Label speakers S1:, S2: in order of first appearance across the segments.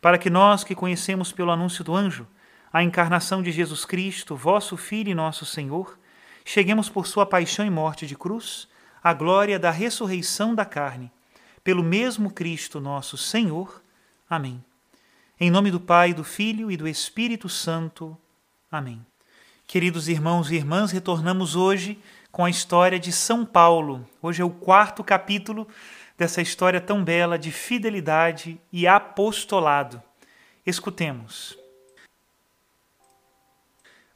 S1: para que nós que conhecemos pelo anúncio do anjo a encarnação de Jesus Cristo, vosso Filho e nosso Senhor, cheguemos por sua paixão e morte de cruz à glória da ressurreição da carne, pelo mesmo Cristo nosso Senhor. Amém. Em nome do Pai, do Filho e do Espírito Santo. Amém. Queridos irmãos e irmãs, retornamos hoje com a história de São Paulo. Hoje é o quarto capítulo dessa história tão bela de fidelidade e apostolado. Escutemos.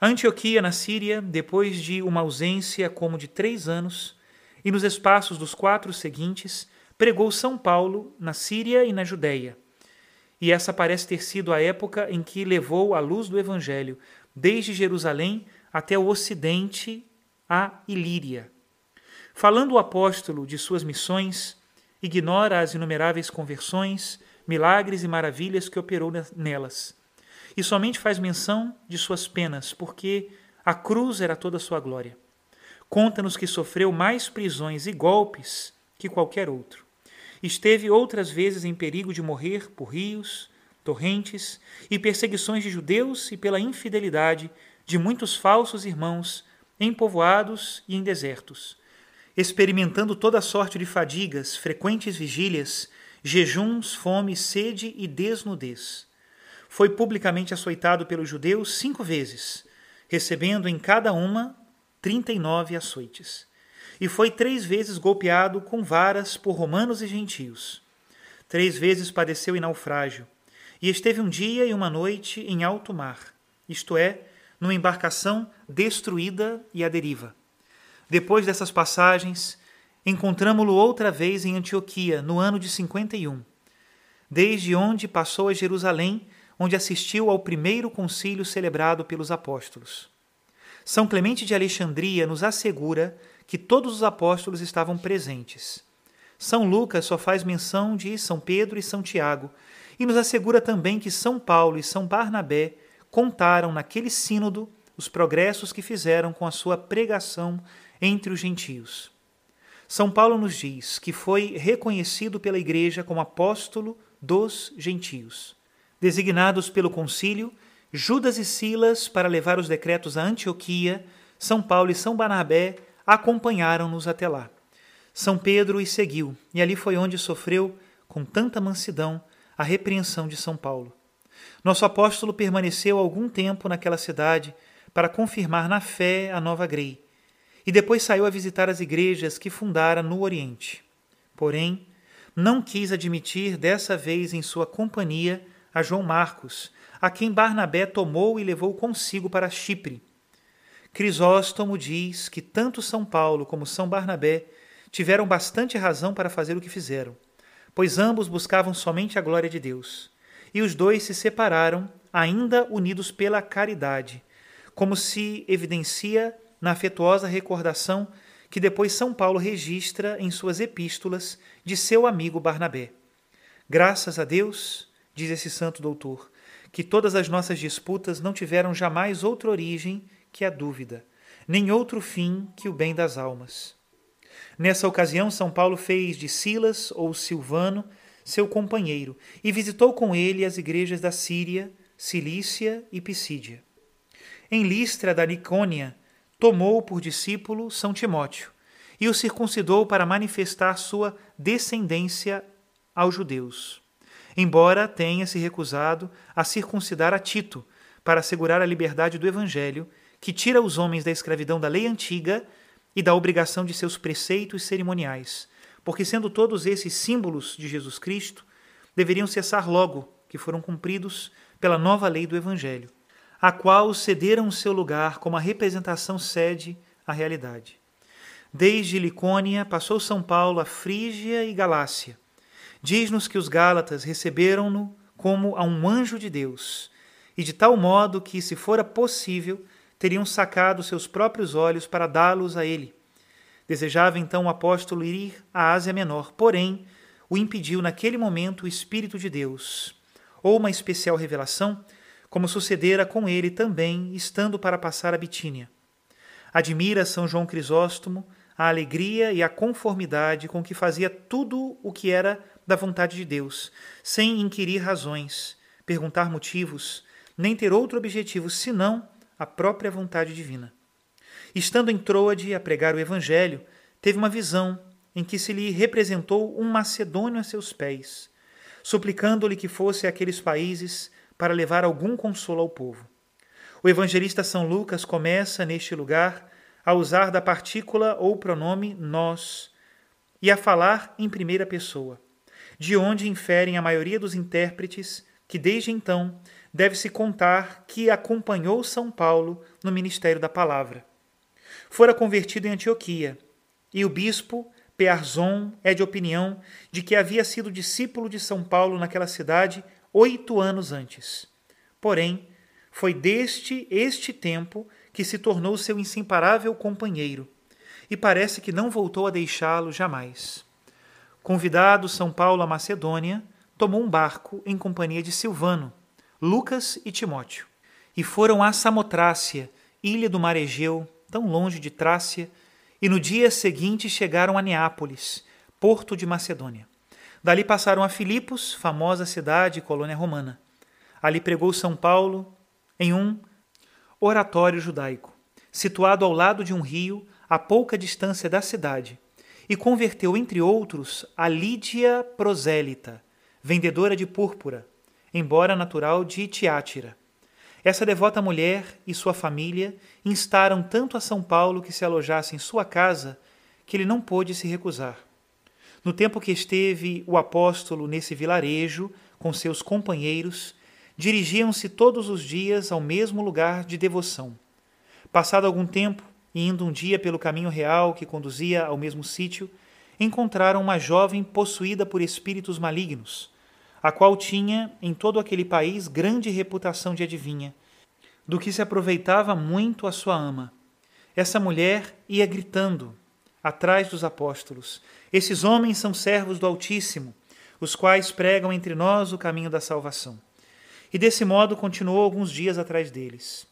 S1: Antioquia, na Síria, depois de uma ausência como de três anos, e nos espaços dos quatro seguintes, pregou São Paulo na Síria e na Judéia. E essa parece ter sido a época em que levou a luz do Evangelho, desde Jerusalém até o ocidente, a Ilíria. Falando o apóstolo de suas missões, ignora as inumeráveis conversões, milagres e maravilhas que operou nelas, e somente faz menção de suas penas, porque a cruz era toda sua glória. Conta-nos que sofreu mais prisões e golpes que qualquer outro. Esteve outras vezes em perigo de morrer por rios, torrentes e perseguições de judeus e pela infidelidade de muitos falsos irmãos em povoados e em desertos experimentando toda sorte de fadigas, frequentes vigílias, jejuns, fome, sede e desnudez. Foi publicamente açoitado pelos judeus cinco vezes, recebendo em cada uma trinta e nove açoites. E foi três vezes golpeado com varas por romanos e gentios. Três vezes padeceu em naufrágio, e esteve um dia e uma noite em alto mar, isto é, numa embarcação destruída e à deriva. Depois dessas passagens, encontramo-lo outra vez em Antioquia, no ano de 51, desde onde passou a Jerusalém, onde assistiu ao primeiro concílio celebrado pelos apóstolos. São Clemente de Alexandria nos assegura que todos os apóstolos estavam presentes. São Lucas só faz menção de São Pedro e São Tiago e nos assegura também que São Paulo e São Barnabé contaram naquele sínodo os progressos que fizeram com a sua pregação entre os gentios. São Paulo nos diz que foi reconhecido pela Igreja como apóstolo dos gentios. Designados pelo concílio, Judas e Silas para levar os decretos a Antioquia, São Paulo e São Barnabé acompanharam-nos até lá. São Pedro os seguiu, e ali foi onde sofreu, com tanta mansidão, a repreensão de São Paulo. Nosso apóstolo permaneceu algum tempo naquela cidade para confirmar na fé a nova grei e depois saiu a visitar as igrejas que fundara no Oriente. Porém, não quis admitir dessa vez em sua companhia a João Marcos, a quem Barnabé tomou e levou consigo para Chipre. Crisóstomo diz que tanto São Paulo como São Barnabé tiveram bastante razão para fazer o que fizeram, pois ambos buscavam somente a glória de Deus. E os dois se separaram, ainda unidos pela caridade, como se evidencia na afetuosa recordação que depois São Paulo registra em suas epístolas de seu amigo Barnabé. Graças a Deus, diz esse santo doutor, que todas as nossas disputas não tiveram jamais outra origem que a dúvida, nem outro fim que o bem das almas. Nessa ocasião, São Paulo fez de Silas ou Silvano seu companheiro e visitou com ele as igrejas da Síria, Cilícia e Pisídia. Em Listra da Nicônia, tomou por discípulo São Timóteo e o circuncidou para manifestar sua descendência aos judeus embora tenha se recusado a circuncidar a Tito para assegurar a liberdade do Evangelho, que tira os homens da escravidão da lei antiga e da obrigação de seus preceitos cerimoniais, porque, sendo todos esses símbolos de Jesus Cristo, deveriam cessar logo que foram cumpridos pela nova lei do Evangelho, a qual cederam seu lugar como a representação cede à realidade. Desde Licônia passou São Paulo a Frígia e Galácia, diz-nos que os Gálatas receberam-no como a um anjo de Deus, e de tal modo que, se fora possível, teriam sacado seus próprios olhos para dá-los a ele. Desejava então o apóstolo ir à Ásia Menor, porém, o impediu naquele momento o Espírito de Deus, ou uma especial revelação, como sucedera com ele também, estando para passar a Bitínia. Admira São João Crisóstomo a alegria e a conformidade com que fazia tudo o que era da vontade de Deus, sem inquirir razões, perguntar motivos, nem ter outro objetivo senão a própria vontade divina. Estando em Troade a pregar o Evangelho, teve uma visão em que se lhe representou um macedônio a seus pés, suplicando-lhe que fosse àqueles países para levar algum consolo ao povo. O evangelista São Lucas começa, neste lugar, a usar da partícula ou pronome nós e a falar em primeira pessoa de onde inferem a maioria dos intérpretes que desde então deve-se contar que acompanhou São Paulo no ministério da palavra. Fora convertido em Antioquia, e o bispo Pearzon é de opinião de que havia sido discípulo de São Paulo naquela cidade oito anos antes. Porém, foi deste este tempo que se tornou seu inseparável companheiro, e parece que não voltou a deixá-lo jamais. Convidado São Paulo à Macedônia, tomou um barco em companhia de Silvano, Lucas e Timóteo, e foram a Samotrácia, ilha do mar Egeu, tão longe de Trácia, e no dia seguinte chegaram a Neápolis, porto de Macedônia. Dali passaram a Filipos, famosa cidade e colônia romana. Ali pregou São Paulo em um oratório judaico, situado ao lado de um rio, a pouca distância da cidade, e converteu, entre outros, a Lídia Prosélita, vendedora de púrpura, embora natural de Tiátira. Essa devota mulher e sua família instaram tanto a São Paulo que se alojasse em sua casa que ele não pôde se recusar. No tempo que esteve o apóstolo nesse vilarejo com seus companheiros, dirigiam-se todos os dias ao mesmo lugar de devoção. Passado algum tempo, e indo um dia pelo caminho real que conduzia ao mesmo sítio, encontraram uma jovem possuída por espíritos malignos, a qual tinha em todo aquele país grande reputação de adivinha, do que se aproveitava muito a sua ama. Essa mulher ia gritando atrás dos apóstolos: Esses homens são servos do Altíssimo, os quais pregam entre nós o caminho da salvação. E desse modo continuou alguns dias atrás deles.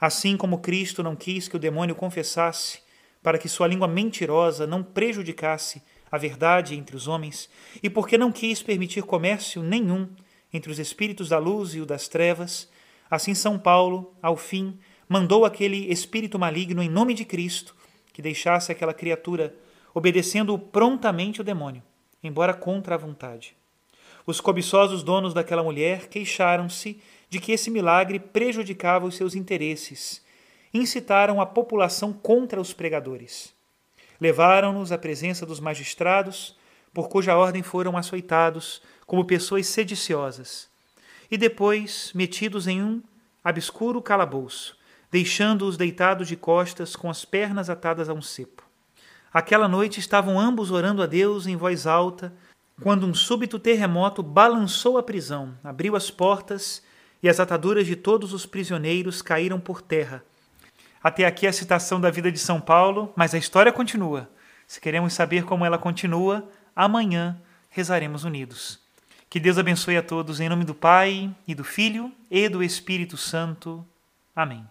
S1: Assim como Cristo não quis que o demônio confessasse, para que sua língua mentirosa não prejudicasse a verdade entre os homens, e porque não quis permitir comércio nenhum entre os espíritos da luz e o das trevas, assim São Paulo, ao fim, mandou aquele espírito maligno em nome de Cristo que deixasse aquela criatura obedecendo prontamente o demônio, embora contra a vontade. Os cobiçosos donos daquela mulher queixaram-se de que esse milagre prejudicava os seus interesses. Incitaram a população contra os pregadores. Levaram-nos à presença dos magistrados, por cuja ordem foram açoitados como pessoas sediciosas, e depois metidos em um obscuro calabouço, deixando-os deitados de costas com as pernas atadas a um cepo. Aquela noite estavam ambos orando a Deus em voz alta, quando um súbito terremoto balançou a prisão, abriu as portas e as ataduras de todos os prisioneiros caíram por terra. Até aqui a citação da vida de São Paulo, mas a história continua. Se queremos saber como ela continua, amanhã rezaremos unidos. Que Deus abençoe a todos em nome do Pai e do Filho e do Espírito Santo. Amém.